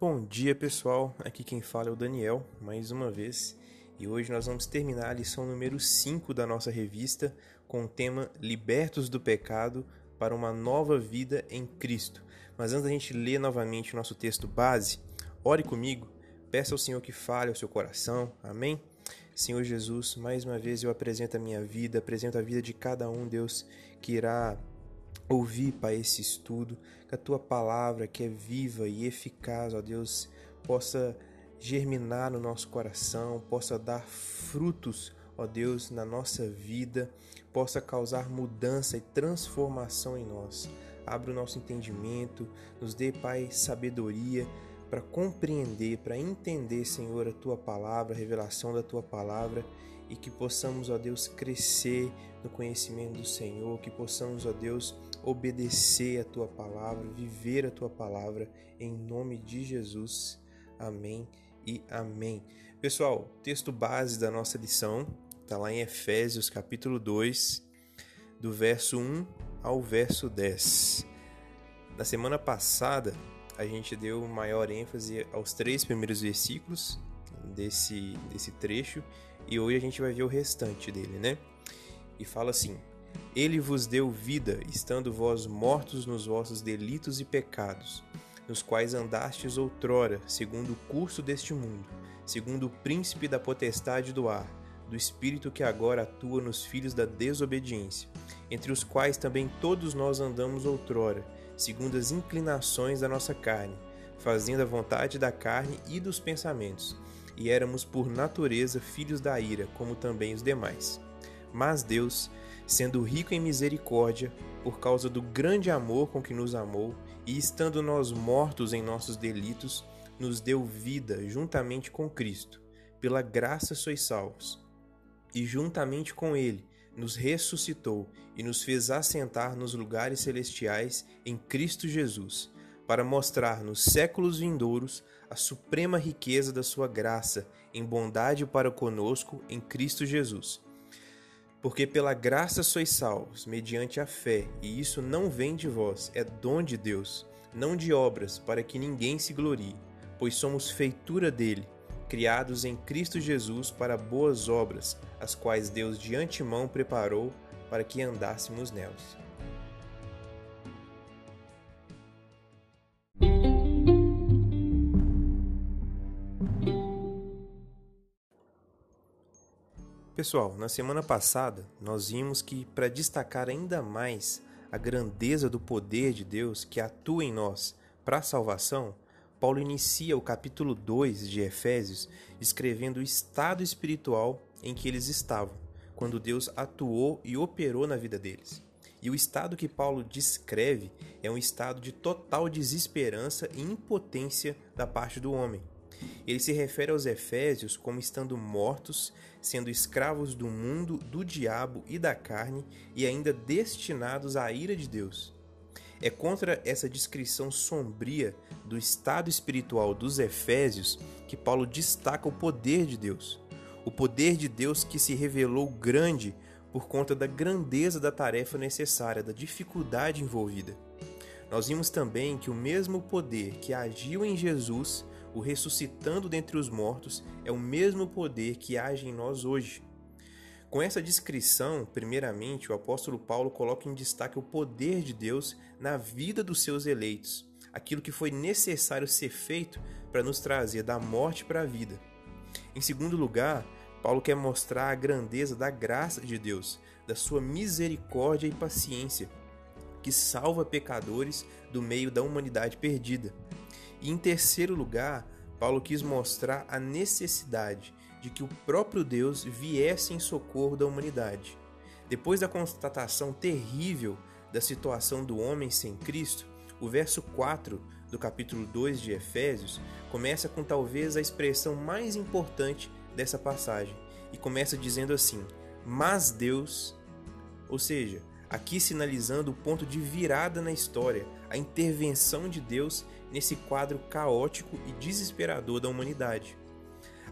Bom dia pessoal, aqui quem fala é o Daniel, mais uma vez, e hoje nós vamos terminar a lição número 5 da nossa revista com o tema Libertos do Pecado para uma nova vida em Cristo. Mas antes da gente ler novamente o nosso texto base, ore comigo, peça ao Senhor que fale ao seu coração, amém? Senhor Jesus, mais uma vez eu apresento a minha vida, apresento a vida de cada um, Deus, que irá ouvir, Pai, esse estudo, que a tua palavra, que é viva e eficaz, ó Deus, possa germinar no nosso coração, possa dar frutos, ó Deus, na nossa vida, possa causar mudança e transformação em nós. Abra o nosso entendimento, nos dê, Pai, sabedoria para compreender, para entender, Senhor, a tua palavra, a revelação da tua palavra e que possamos, ó Deus, crescer no conhecimento do Senhor, que possamos, ó Deus, obedecer a tua palavra, viver a tua palavra, em nome de Jesus. Amém e amém. Pessoal, texto base da nossa lição está lá em Efésios capítulo 2, do verso 1 ao verso 10. Na semana passada, a gente deu maior ênfase aos três primeiros versículos desse, desse trecho e hoje a gente vai ver o restante dele, né? E fala assim: ele vos deu vida, estando vós mortos nos vossos delitos e pecados, nos quais andastes outrora, segundo o curso deste mundo, segundo o príncipe da potestade do ar, do espírito que agora atua nos filhos da desobediência, entre os quais também todos nós andamos outrora, segundo as inclinações da nossa carne, fazendo a vontade da carne e dos pensamentos, e éramos por natureza filhos da ira, como também os demais. Mas Deus, sendo rico em misericórdia, por causa do grande amor com que nos amou, e estando nós mortos em nossos delitos, nos deu vida juntamente com Cristo. Pela graça sois salvos. E juntamente com Ele nos ressuscitou e nos fez assentar nos lugares celestiais em Cristo Jesus, para mostrar nos séculos vindouros a suprema riqueza da Sua graça em bondade para conosco em Cristo Jesus porque pela graça sois salvos, mediante a fé, e isso não vem de vós, é dom de Deus, não de obras, para que ninguém se glorie, pois somos feitura dele, criados em Cristo Jesus para boas obras, as quais Deus de antemão preparou para que andássemos nelas. Pessoal, na semana passada nós vimos que para destacar ainda mais a grandeza do poder de Deus que atua em nós para a salvação, Paulo inicia o capítulo 2 de Efésios descrevendo o estado espiritual em que eles estavam, quando Deus atuou e operou na vida deles. E o estado que Paulo descreve é um estado de total desesperança e impotência da parte do homem. Ele se refere aos Efésios como estando mortos, sendo escravos do mundo, do diabo e da carne e ainda destinados à ira de Deus. É contra essa descrição sombria do estado espiritual dos Efésios que Paulo destaca o poder de Deus. O poder de Deus que se revelou grande por conta da grandeza da tarefa necessária, da dificuldade envolvida. Nós vimos também que o mesmo poder que agiu em Jesus o ressuscitando dentre os mortos, é o mesmo poder que age em nós hoje. Com essa descrição, primeiramente, o apóstolo Paulo coloca em destaque o poder de Deus na vida dos seus eleitos, aquilo que foi necessário ser feito para nos trazer da morte para a vida. Em segundo lugar, Paulo quer mostrar a grandeza da graça de Deus, da sua misericórdia e paciência, que salva pecadores do meio da humanidade perdida. E em terceiro lugar, Paulo quis mostrar a necessidade de que o próprio Deus viesse em socorro da humanidade. Depois da constatação terrível da situação do homem sem Cristo, o verso 4 do capítulo 2 de Efésios começa com talvez a expressão mais importante dessa passagem e começa dizendo assim: Mas Deus, ou seja, aqui sinalizando o ponto de virada na história, a intervenção de Deus nesse quadro caótico e desesperador da humanidade.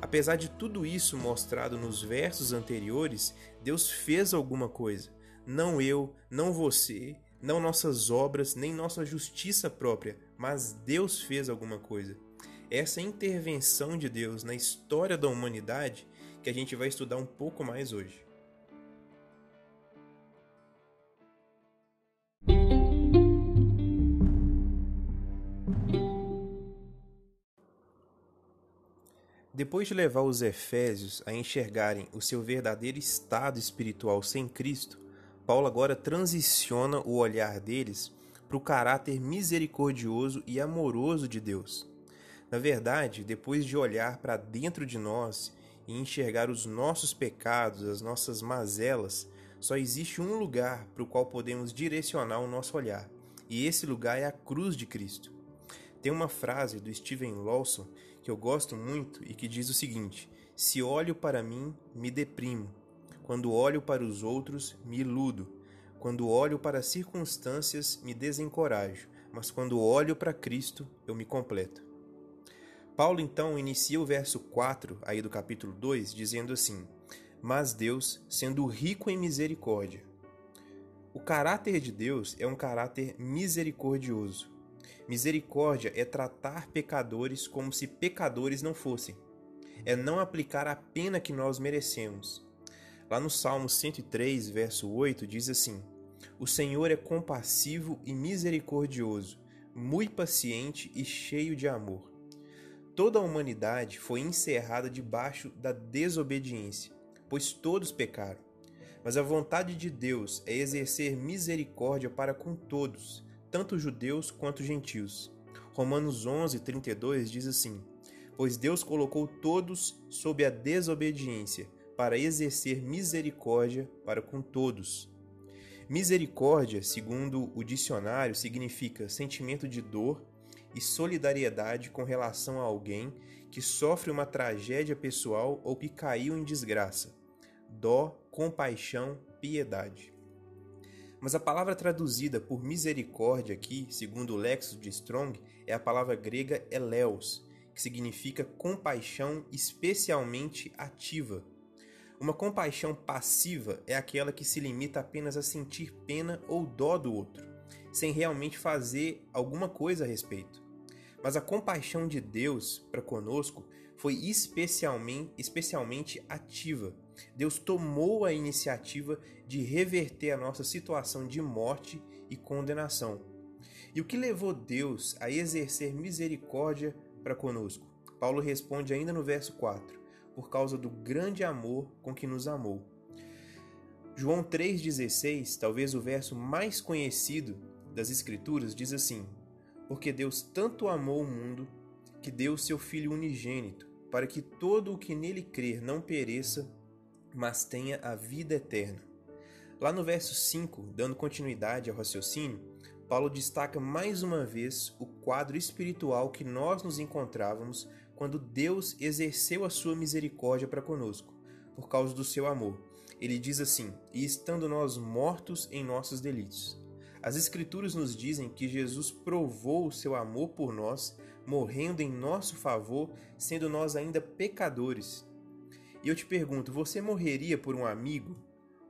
Apesar de tudo isso mostrado nos versos anteriores, Deus fez alguma coisa. Não eu, não você, não nossas obras, nem nossa justiça própria, mas Deus fez alguma coisa. essa intervenção de Deus na história da humanidade que a gente vai estudar um pouco mais hoje. Depois de levar os Efésios a enxergarem o seu verdadeiro estado espiritual sem Cristo, Paulo agora transiciona o olhar deles para o caráter misericordioso e amoroso de Deus. Na verdade, depois de olhar para dentro de nós e enxergar os nossos pecados, as nossas mazelas, só existe um lugar para o qual podemos direcionar o nosso olhar, e esse lugar é a cruz de Cristo. Tem uma frase do Steven Lawson que eu gosto muito e que diz o seguinte: Se olho para mim, me deprimo. Quando olho para os outros, me iludo. Quando olho para as circunstâncias, me desencorajo. Mas quando olho para Cristo, eu me completo. Paulo então inicia o verso 4 aí do capítulo 2 dizendo assim: Mas Deus, sendo rico em misericórdia. O caráter de Deus é um caráter misericordioso. Misericórdia é tratar pecadores como se pecadores não fossem. É não aplicar a pena que nós merecemos. Lá no Salmo 103, verso 8, diz assim: O Senhor é compassivo e misericordioso, muito paciente e cheio de amor. Toda a humanidade foi encerrada debaixo da desobediência, pois todos pecaram. Mas a vontade de Deus é exercer misericórdia para com todos, tanto judeus quanto gentios. Romanos 11, 32 diz assim: Pois Deus colocou todos sob a desobediência, para exercer misericórdia para com todos. Misericórdia, segundo o dicionário, significa sentimento de dor e solidariedade com relação a alguém que sofre uma tragédia pessoal ou que caiu em desgraça. Dó, compaixão, piedade. Mas a palavra traduzida por misericórdia aqui, segundo o Lexo de Strong, é a palavra grega eleus, que significa compaixão especialmente ativa. Uma compaixão passiva é aquela que se limita apenas a sentir pena ou dó do outro, sem realmente fazer alguma coisa a respeito. Mas a compaixão de Deus para conosco foi especialmente, especialmente ativa Deus tomou a iniciativa de reverter a nossa situação de morte e condenação. E o que levou Deus a exercer misericórdia para conosco? Paulo responde ainda no verso 4: por causa do grande amor com que nos amou. João 3,16, talvez o verso mais conhecido das Escrituras, diz assim: Porque Deus tanto amou o mundo que deu seu Filho unigênito, para que todo o que nele crer não pereça, mas tenha a vida eterna. Lá no verso 5, dando continuidade ao raciocínio, Paulo destaca mais uma vez o quadro espiritual que nós nos encontrávamos quando Deus exerceu a sua misericórdia para conosco, por causa do seu amor. Ele diz assim: E estando nós mortos em nossos delitos. As Escrituras nos dizem que Jesus provou o seu amor por nós, morrendo em nosso favor, sendo nós ainda pecadores. E eu te pergunto: você morreria por um amigo?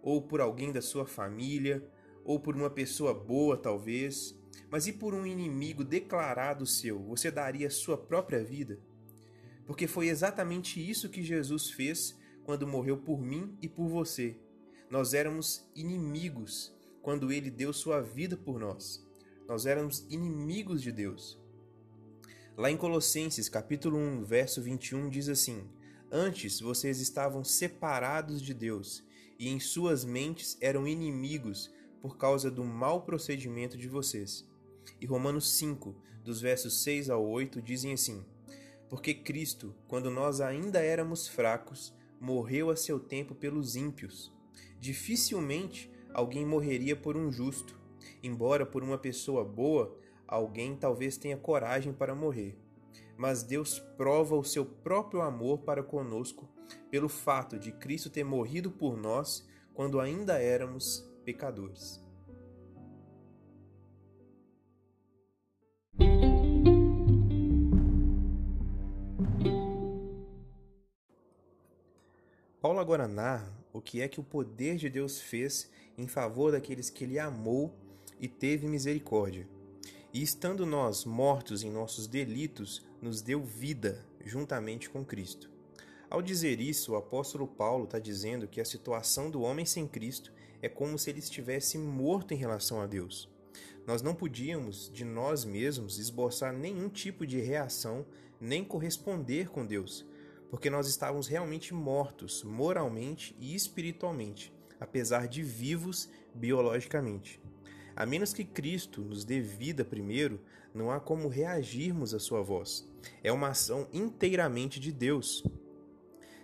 Ou por alguém da sua família? Ou por uma pessoa boa, talvez? Mas e por um inimigo declarado seu? Você daria sua própria vida? Porque foi exatamente isso que Jesus fez quando morreu por mim e por você. Nós éramos inimigos quando ele deu sua vida por nós. Nós éramos inimigos de Deus. Lá em Colossenses, capítulo 1, verso 21 diz assim: Antes vocês estavam separados de Deus e em suas mentes eram inimigos por causa do mau procedimento de vocês. E Romanos 5, dos versos 6 ao 8, dizem assim: Porque Cristo, quando nós ainda éramos fracos, morreu a seu tempo pelos ímpios. Dificilmente alguém morreria por um justo, embora por uma pessoa boa, alguém talvez tenha coragem para morrer mas Deus prova o seu próprio amor para conosco pelo fato de Cristo ter morrido por nós quando ainda éramos pecadores. Paulo agora narra o que é que o poder de Deus fez em favor daqueles que ele amou e teve misericórdia. E estando nós mortos em nossos delitos, nos deu vida juntamente com Cristo. Ao dizer isso, o apóstolo Paulo está dizendo que a situação do homem sem Cristo é como se ele estivesse morto em relação a Deus. Nós não podíamos, de nós mesmos, esboçar nenhum tipo de reação, nem corresponder com Deus, porque nós estávamos realmente mortos, moralmente e espiritualmente, apesar de vivos biologicamente. A menos que Cristo nos dê vida primeiro, não há como reagirmos à sua voz. É uma ação inteiramente de Deus.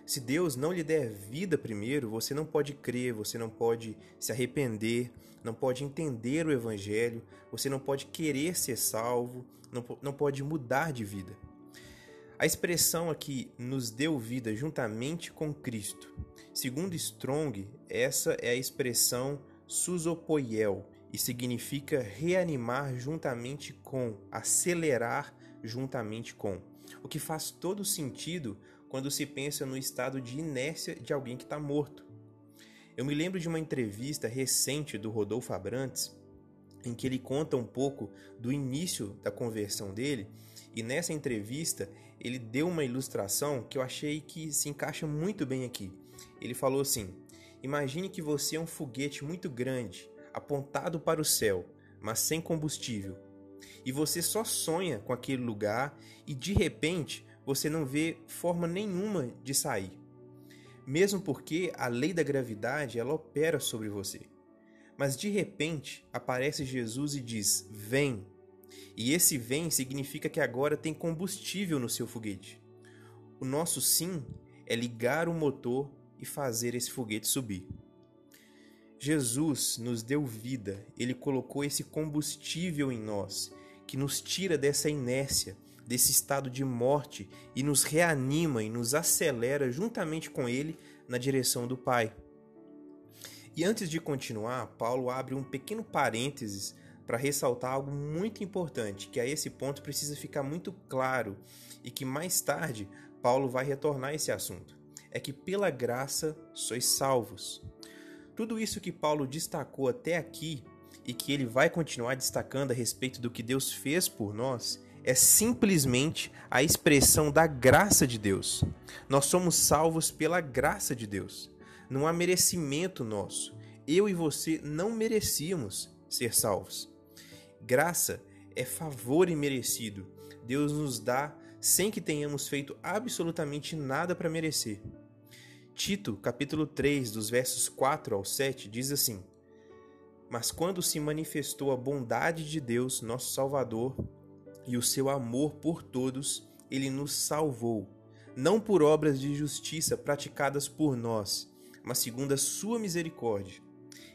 Se Deus não lhe der vida primeiro, você não pode crer, você não pode se arrepender, não pode entender o Evangelho, você não pode querer ser salvo, não, pode mudar de vida. A expressão aqui nos deu vida juntamente com Cristo. Segundo Strong, essa é a expressão susopoiel, e significa reanimar juntamente com, acelerar juntamente com. O que faz todo sentido quando se pensa no estado de inércia de alguém que está morto. Eu me lembro de uma entrevista recente do Rodolfo Abrantes, em que ele conta um pouco do início da conversão dele, e nessa entrevista ele deu uma ilustração que eu achei que se encaixa muito bem aqui. Ele falou assim: Imagine que você é um foguete muito grande apontado para o céu, mas sem combustível. E você só sonha com aquele lugar e de repente você não vê forma nenhuma de sair. Mesmo porque a lei da gravidade ela opera sobre você. Mas de repente aparece Jesus e diz: "Vem". E esse vem significa que agora tem combustível no seu foguete. O nosso sim é ligar o motor e fazer esse foguete subir. Jesus nos deu vida, ele colocou esse combustível em nós, que nos tira dessa inércia, desse estado de morte e nos reanima e nos acelera juntamente com ele na direção do Pai. E antes de continuar, Paulo abre um pequeno parênteses para ressaltar algo muito importante, que a esse ponto precisa ficar muito claro e que mais tarde Paulo vai retornar a esse assunto. É que pela graça sois salvos. Tudo isso que Paulo destacou até aqui e que ele vai continuar destacando a respeito do que Deus fez por nós é simplesmente a expressão da graça de Deus. Nós somos salvos pela graça de Deus. Não há merecimento nosso. Eu e você não merecíamos ser salvos. Graça é favor imerecido. Deus nos dá sem que tenhamos feito absolutamente nada para merecer. Tito, capítulo 3, dos versos 4 ao 7, diz assim: Mas quando se manifestou a bondade de Deus, nosso Salvador, e o seu amor por todos, ele nos salvou, não por obras de justiça praticadas por nós, mas segundo a sua misericórdia.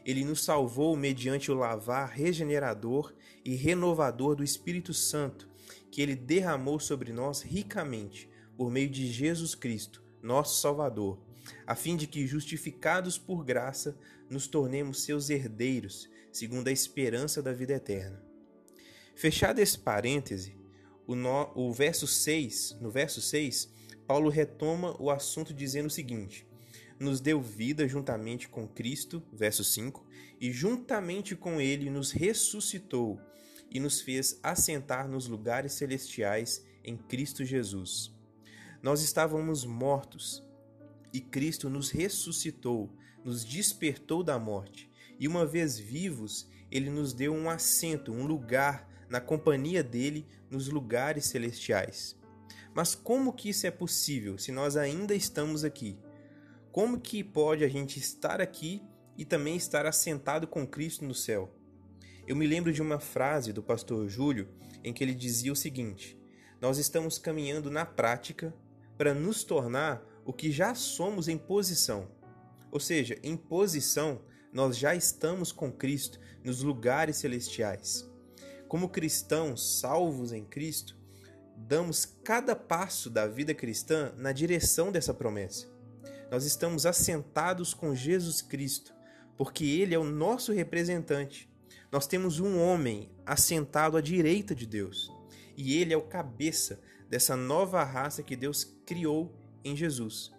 Ele nos salvou mediante o lavar regenerador e renovador do Espírito Santo, que ele derramou sobre nós ricamente, por meio de Jesus Cristo, nosso Salvador a fim de que, justificados por graça, nos tornemos seus herdeiros, segundo a esperança da vida eterna. Fechado esse parêntese, o, no, o verso 6, no verso 6, Paulo retoma o assunto dizendo o seguinte: nos deu vida juntamente com Cristo, verso 5, e juntamente com ele nos ressuscitou e nos fez assentar nos lugares celestiais em Cristo Jesus. Nós estávamos mortos e Cristo nos ressuscitou, nos despertou da morte, e uma vez vivos, ele nos deu um assento, um lugar na companhia dele nos lugares celestiais. Mas como que isso é possível se nós ainda estamos aqui? Como que pode a gente estar aqui e também estar assentado com Cristo no céu? Eu me lembro de uma frase do pastor Júlio em que ele dizia o seguinte: Nós estamos caminhando na prática para nos tornar o que já somos em posição. Ou seja, em posição, nós já estamos com Cristo nos lugares celestiais. Como cristãos salvos em Cristo, damos cada passo da vida cristã na direção dessa promessa. Nós estamos assentados com Jesus Cristo, porque Ele é o nosso representante. Nós temos um homem assentado à direita de Deus, e Ele é o cabeça dessa nova raça que Deus criou em Jesus.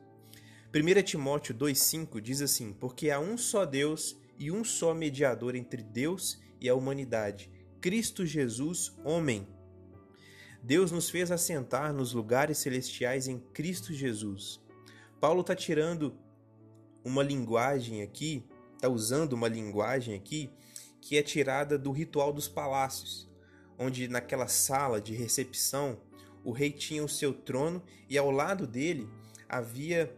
1 Timóteo 2,5 diz assim: Porque há um só Deus e um só mediador entre Deus e a humanidade, Cristo Jesus, homem. Deus nos fez assentar nos lugares celestiais em Cristo Jesus. Paulo está tirando uma linguagem aqui, está usando uma linguagem aqui que é tirada do ritual dos palácios, onde naquela sala de recepção o rei tinha o seu trono e ao lado dele havia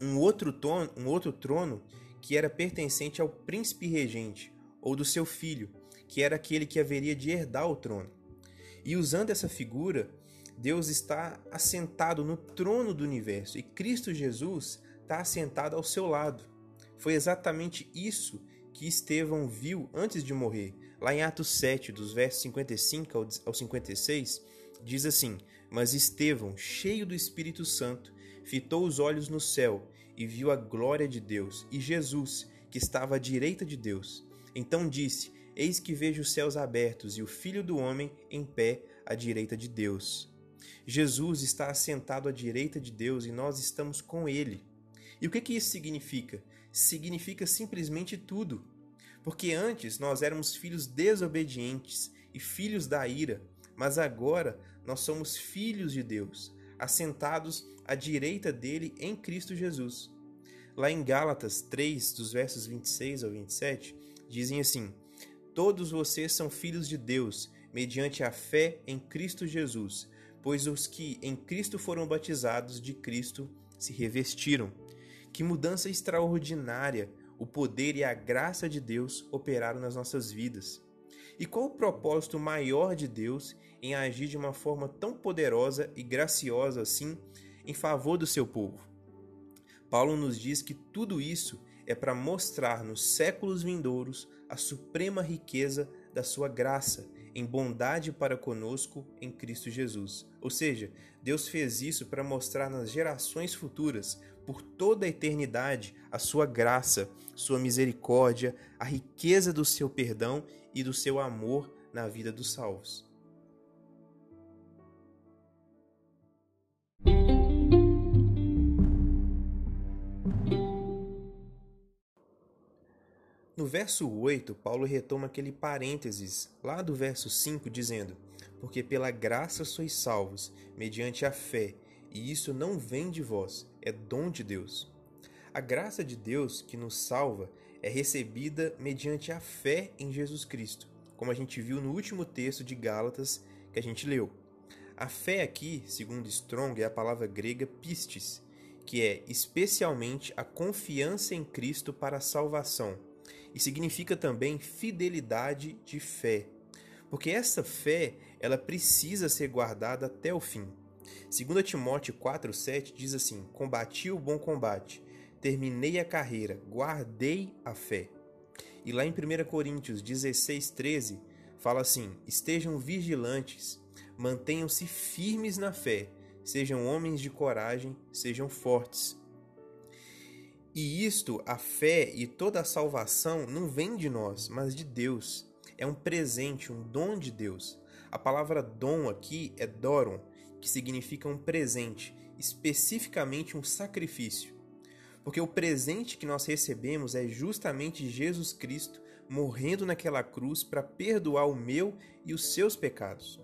um outro, trono, um outro trono que era pertencente ao príncipe regente ou do seu filho, que era aquele que haveria de herdar o trono. E usando essa figura, Deus está assentado no trono do universo e Cristo Jesus está assentado ao seu lado. Foi exatamente isso que Estevão viu antes de morrer. Lá em Atos 7, dos versos 55 ao 56, diz assim: Mas Estevão, cheio do Espírito Santo, fitou os olhos no céu e viu a glória de Deus e Jesus, que estava à direita de Deus. Então disse: Eis que vejo os céus abertos e o Filho do Homem em pé à direita de Deus. Jesus está assentado à direita de Deus e nós estamos com ele. E o que, que isso significa? Significa simplesmente tudo. Porque antes nós éramos filhos desobedientes e filhos da ira, mas agora nós somos filhos de Deus, assentados à direita dele em Cristo Jesus. Lá em Gálatas 3, dos versos 26 ao 27, dizem assim: Todos vocês são filhos de Deus, mediante a fé em Cristo Jesus, pois os que em Cristo foram batizados de Cristo se revestiram. Que mudança extraordinária o poder e a graça de Deus operaram nas nossas vidas. E qual o propósito maior de Deus em agir de uma forma tão poderosa e graciosa assim em favor do seu povo? Paulo nos diz que tudo isso é para mostrar nos séculos vindouros a suprema riqueza da sua graça em bondade para conosco em Cristo Jesus. Ou seja, Deus fez isso para mostrar nas gerações futuras, por toda a eternidade, a sua graça, sua misericórdia, a riqueza do seu perdão e do seu amor na vida dos salvos. No verso 8, Paulo retoma aquele parênteses lá do verso 5, dizendo: Porque pela graça sois salvos, mediante a fé, e isso não vem de vós, é dom de Deus. A graça de Deus que nos salva é recebida mediante a fé em Jesus Cristo, como a gente viu no último texto de Gálatas que a gente leu. A fé aqui, segundo Strong, é a palavra grega pistis, que é especialmente a confiança em Cristo para a salvação e significa também fidelidade de fé. Porque essa fé, ela precisa ser guardada até o fim. 2 Timóteo 4:7 diz assim: "Combati o bom combate, terminei a carreira, guardei a fé". E lá em 1 Coríntios 16:13 fala assim: "Estejam vigilantes, mantenham-se firmes na fé, sejam homens de coragem, sejam fortes". E isto, a fé e toda a salvação não vem de nós, mas de Deus. É um presente, um dom de Deus. A palavra dom aqui é doron, que significa um presente, especificamente um sacrifício. Porque o presente que nós recebemos é justamente Jesus Cristo morrendo naquela cruz para perdoar o meu e os seus pecados.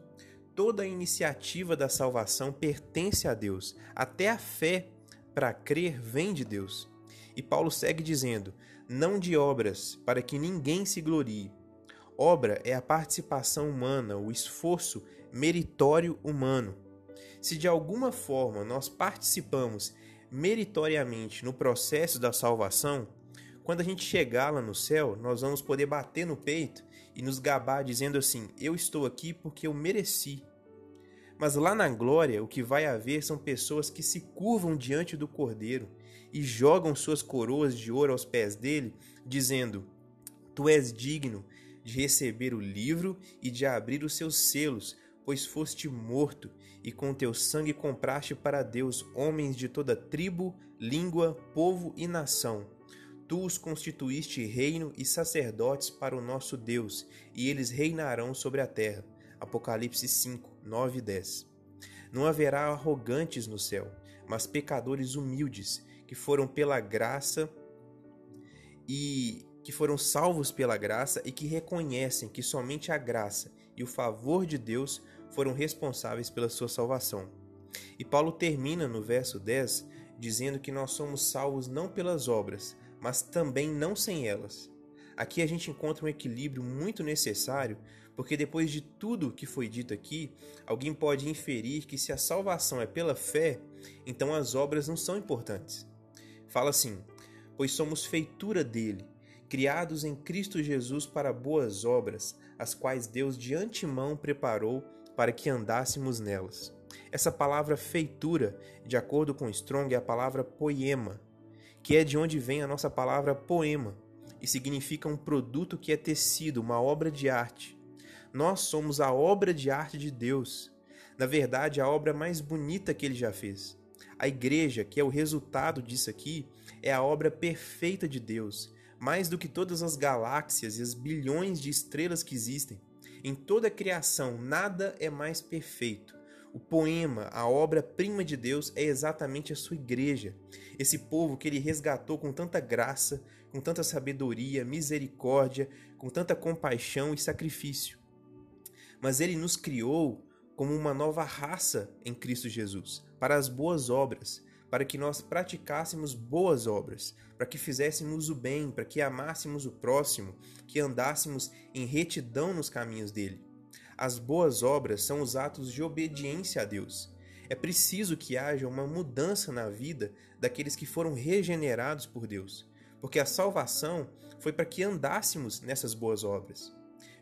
Toda a iniciativa da salvação pertence a Deus, até a fé para crer vem de Deus. E Paulo segue dizendo: não de obras, para que ninguém se glorie. Obra é a participação humana, o esforço meritório humano. Se de alguma forma nós participamos meritoriamente no processo da salvação, quando a gente chegar lá no céu, nós vamos poder bater no peito e nos gabar dizendo assim: Eu estou aqui porque eu mereci. Mas lá na glória, o que vai haver são pessoas que se curvam diante do Cordeiro e jogam suas coroas de ouro aos pés dele, dizendo: Tu és digno de receber o livro e de abrir os seus selos, pois foste morto, e com teu sangue compraste para Deus homens de toda tribo, língua, povo e nação. Tu os constituíste reino e sacerdotes para o nosso Deus, e eles reinarão sobre a terra. Apocalipse 5, 9 e 10. Não haverá arrogantes no céu, mas pecadores humildes, que foram pela graça e que foram salvos pela graça e que reconhecem que somente a graça e o favor de Deus foram responsáveis pela sua salvação. E Paulo termina no verso 10 dizendo que nós somos salvos não pelas obras, mas também não sem elas. Aqui a gente encontra um equilíbrio muito necessário, porque depois de tudo que foi dito aqui, alguém pode inferir que se a salvação é pela fé, então as obras não são importantes. Fala assim: Pois somos feitura dele, criados em Cristo Jesus para boas obras, as quais Deus de antemão preparou para que andássemos nelas. Essa palavra feitura, de acordo com Strong, é a palavra poema, que é de onde vem a nossa palavra poema e significa um produto que é tecido, uma obra de arte. Nós somos a obra de arte de Deus. Na verdade, a obra mais bonita que ele já fez. A igreja, que é o resultado disso aqui, é a obra perfeita de Deus, mais do que todas as galáxias e as bilhões de estrelas que existem. Em toda a criação, nada é mais perfeito. O poema, a obra-prima de Deus, é exatamente a sua igreja. Esse povo que ele resgatou com tanta graça, com tanta sabedoria, misericórdia, com tanta compaixão e sacrifício. Mas ele nos criou como uma nova raça em Cristo Jesus, para as boas obras, para que nós praticássemos boas obras, para que fizéssemos o bem, para que amássemos o próximo, que andássemos em retidão nos caminhos dele. As boas obras são os atos de obediência a Deus. É preciso que haja uma mudança na vida daqueles que foram regenerados por Deus, porque a salvação foi para que andássemos nessas boas obras.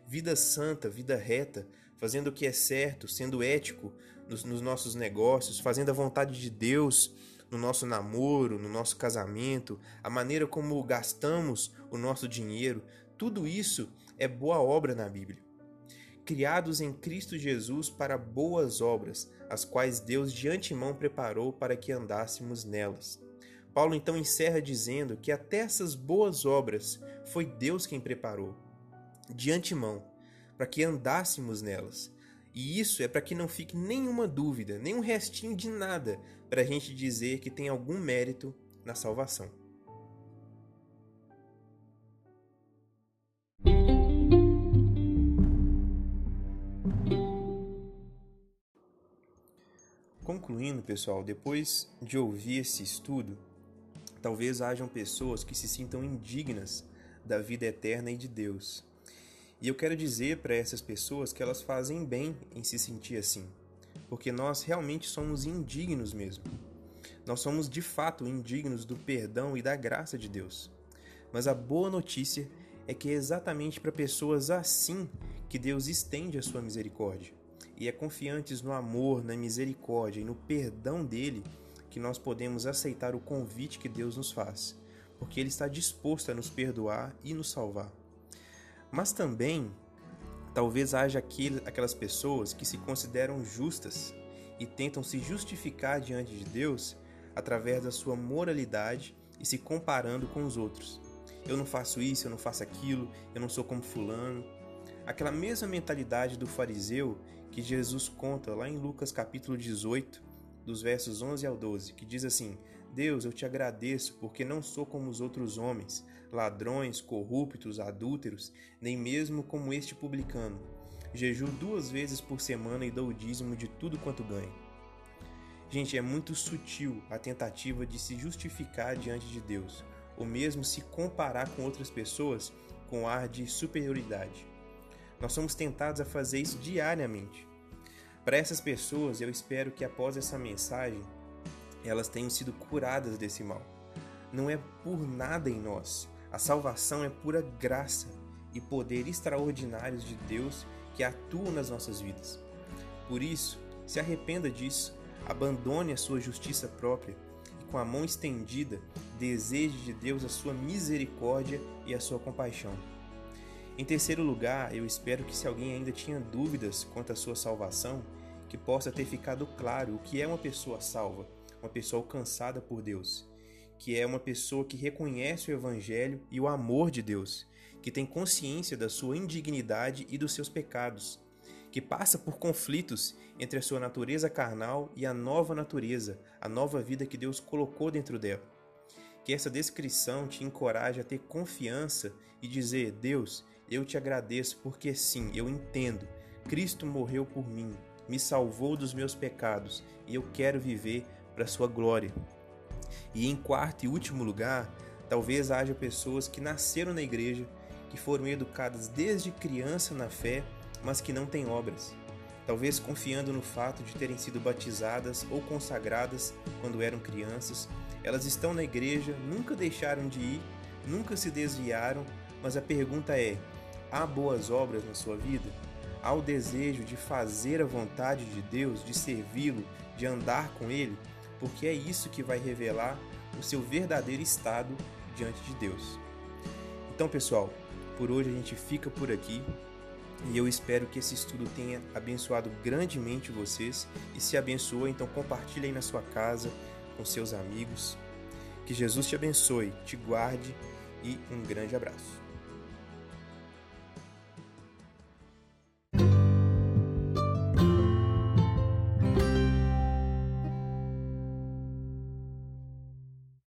Vida santa, vida reta, fazendo o que é certo, sendo ético nos, nos nossos negócios, fazendo a vontade de Deus no nosso namoro, no nosso casamento, a maneira como gastamos o nosso dinheiro, tudo isso é boa obra na Bíblia criados em Cristo Jesus para boas obras, as quais Deus de antemão preparou para que andássemos nelas. Paulo então encerra dizendo que até essas boas obras foi Deus quem preparou, de antemão, para que andássemos nelas. E isso é para que não fique nenhuma dúvida, nenhum restinho de nada, para a gente dizer que tem algum mérito na salvação. Concluindo, pessoal, depois de ouvir esse estudo, talvez hajam pessoas que se sintam indignas da vida eterna e de Deus. E eu quero dizer para essas pessoas que elas fazem bem em se sentir assim, porque nós realmente somos indignos mesmo. Nós somos de fato indignos do perdão e da graça de Deus. Mas a boa notícia é que é exatamente para pessoas assim que Deus estende a sua misericórdia e é confiantes no amor, na misericórdia e no perdão dele que nós podemos aceitar o convite que Deus nos faz, porque ele está disposto a nos perdoar e nos salvar. Mas também, talvez haja aquelas pessoas que se consideram justas e tentam se justificar diante de Deus através da sua moralidade e se comparando com os outros. Eu não faço isso, eu não faço aquilo, eu não sou como Fulano. Aquela mesma mentalidade do fariseu que Jesus conta lá em Lucas capítulo 18, dos versos 11 ao 12, que diz assim: Deus, eu te agradeço porque não sou como os outros homens, ladrões, corruptos, adúlteros, nem mesmo como este publicano. Jejuo duas vezes por semana e dou o dízimo de tudo quanto ganho. Gente, é muito sutil a tentativa de se justificar diante de Deus, ou mesmo se comparar com outras pessoas com ar de superioridade. Nós somos tentados a fazer isso diariamente. Para essas pessoas, eu espero que após essa mensagem, elas tenham sido curadas desse mal. Não é por nada em nós. A salvação é pura graça e poder extraordinários de Deus que atuam nas nossas vidas. Por isso, se arrependa disso, abandone a sua justiça própria e, com a mão estendida, deseje de Deus a sua misericórdia e a sua compaixão. Em terceiro lugar, eu espero que se alguém ainda tinha dúvidas quanto à sua salvação, que possa ter ficado claro o que é uma pessoa salva, uma pessoa alcançada por Deus, que é uma pessoa que reconhece o evangelho e o amor de Deus, que tem consciência da sua indignidade e dos seus pecados, que passa por conflitos entre a sua natureza carnal e a nova natureza, a nova vida que Deus colocou dentro dela. Que essa descrição te encoraje a ter confiança e dizer: Deus, eu te agradeço porque sim, eu entendo. Cristo morreu por mim. me salvou dos meus pecados e eu quero viver para sua glória. E em quarto e último lugar, talvez haja pessoas que nasceram na igreja, que foram educadas desde criança na fé, mas que não têm obras. Talvez confiando no fato de terem sido batizadas ou consagradas quando eram crianças, elas estão na igreja, nunca deixaram de ir, nunca se desviaram, mas a pergunta é: há boas obras na sua vida? Há o desejo de fazer a vontade de Deus, de servi-lo, de andar com Ele? Porque é isso que vai revelar o seu verdadeiro estado diante de Deus. Então, pessoal, por hoje a gente fica por aqui. E eu espero que esse estudo tenha abençoado grandemente vocês. E se abençoou, então compartilhe aí na sua casa, com seus amigos. Que Jesus te abençoe, te guarde e um grande abraço.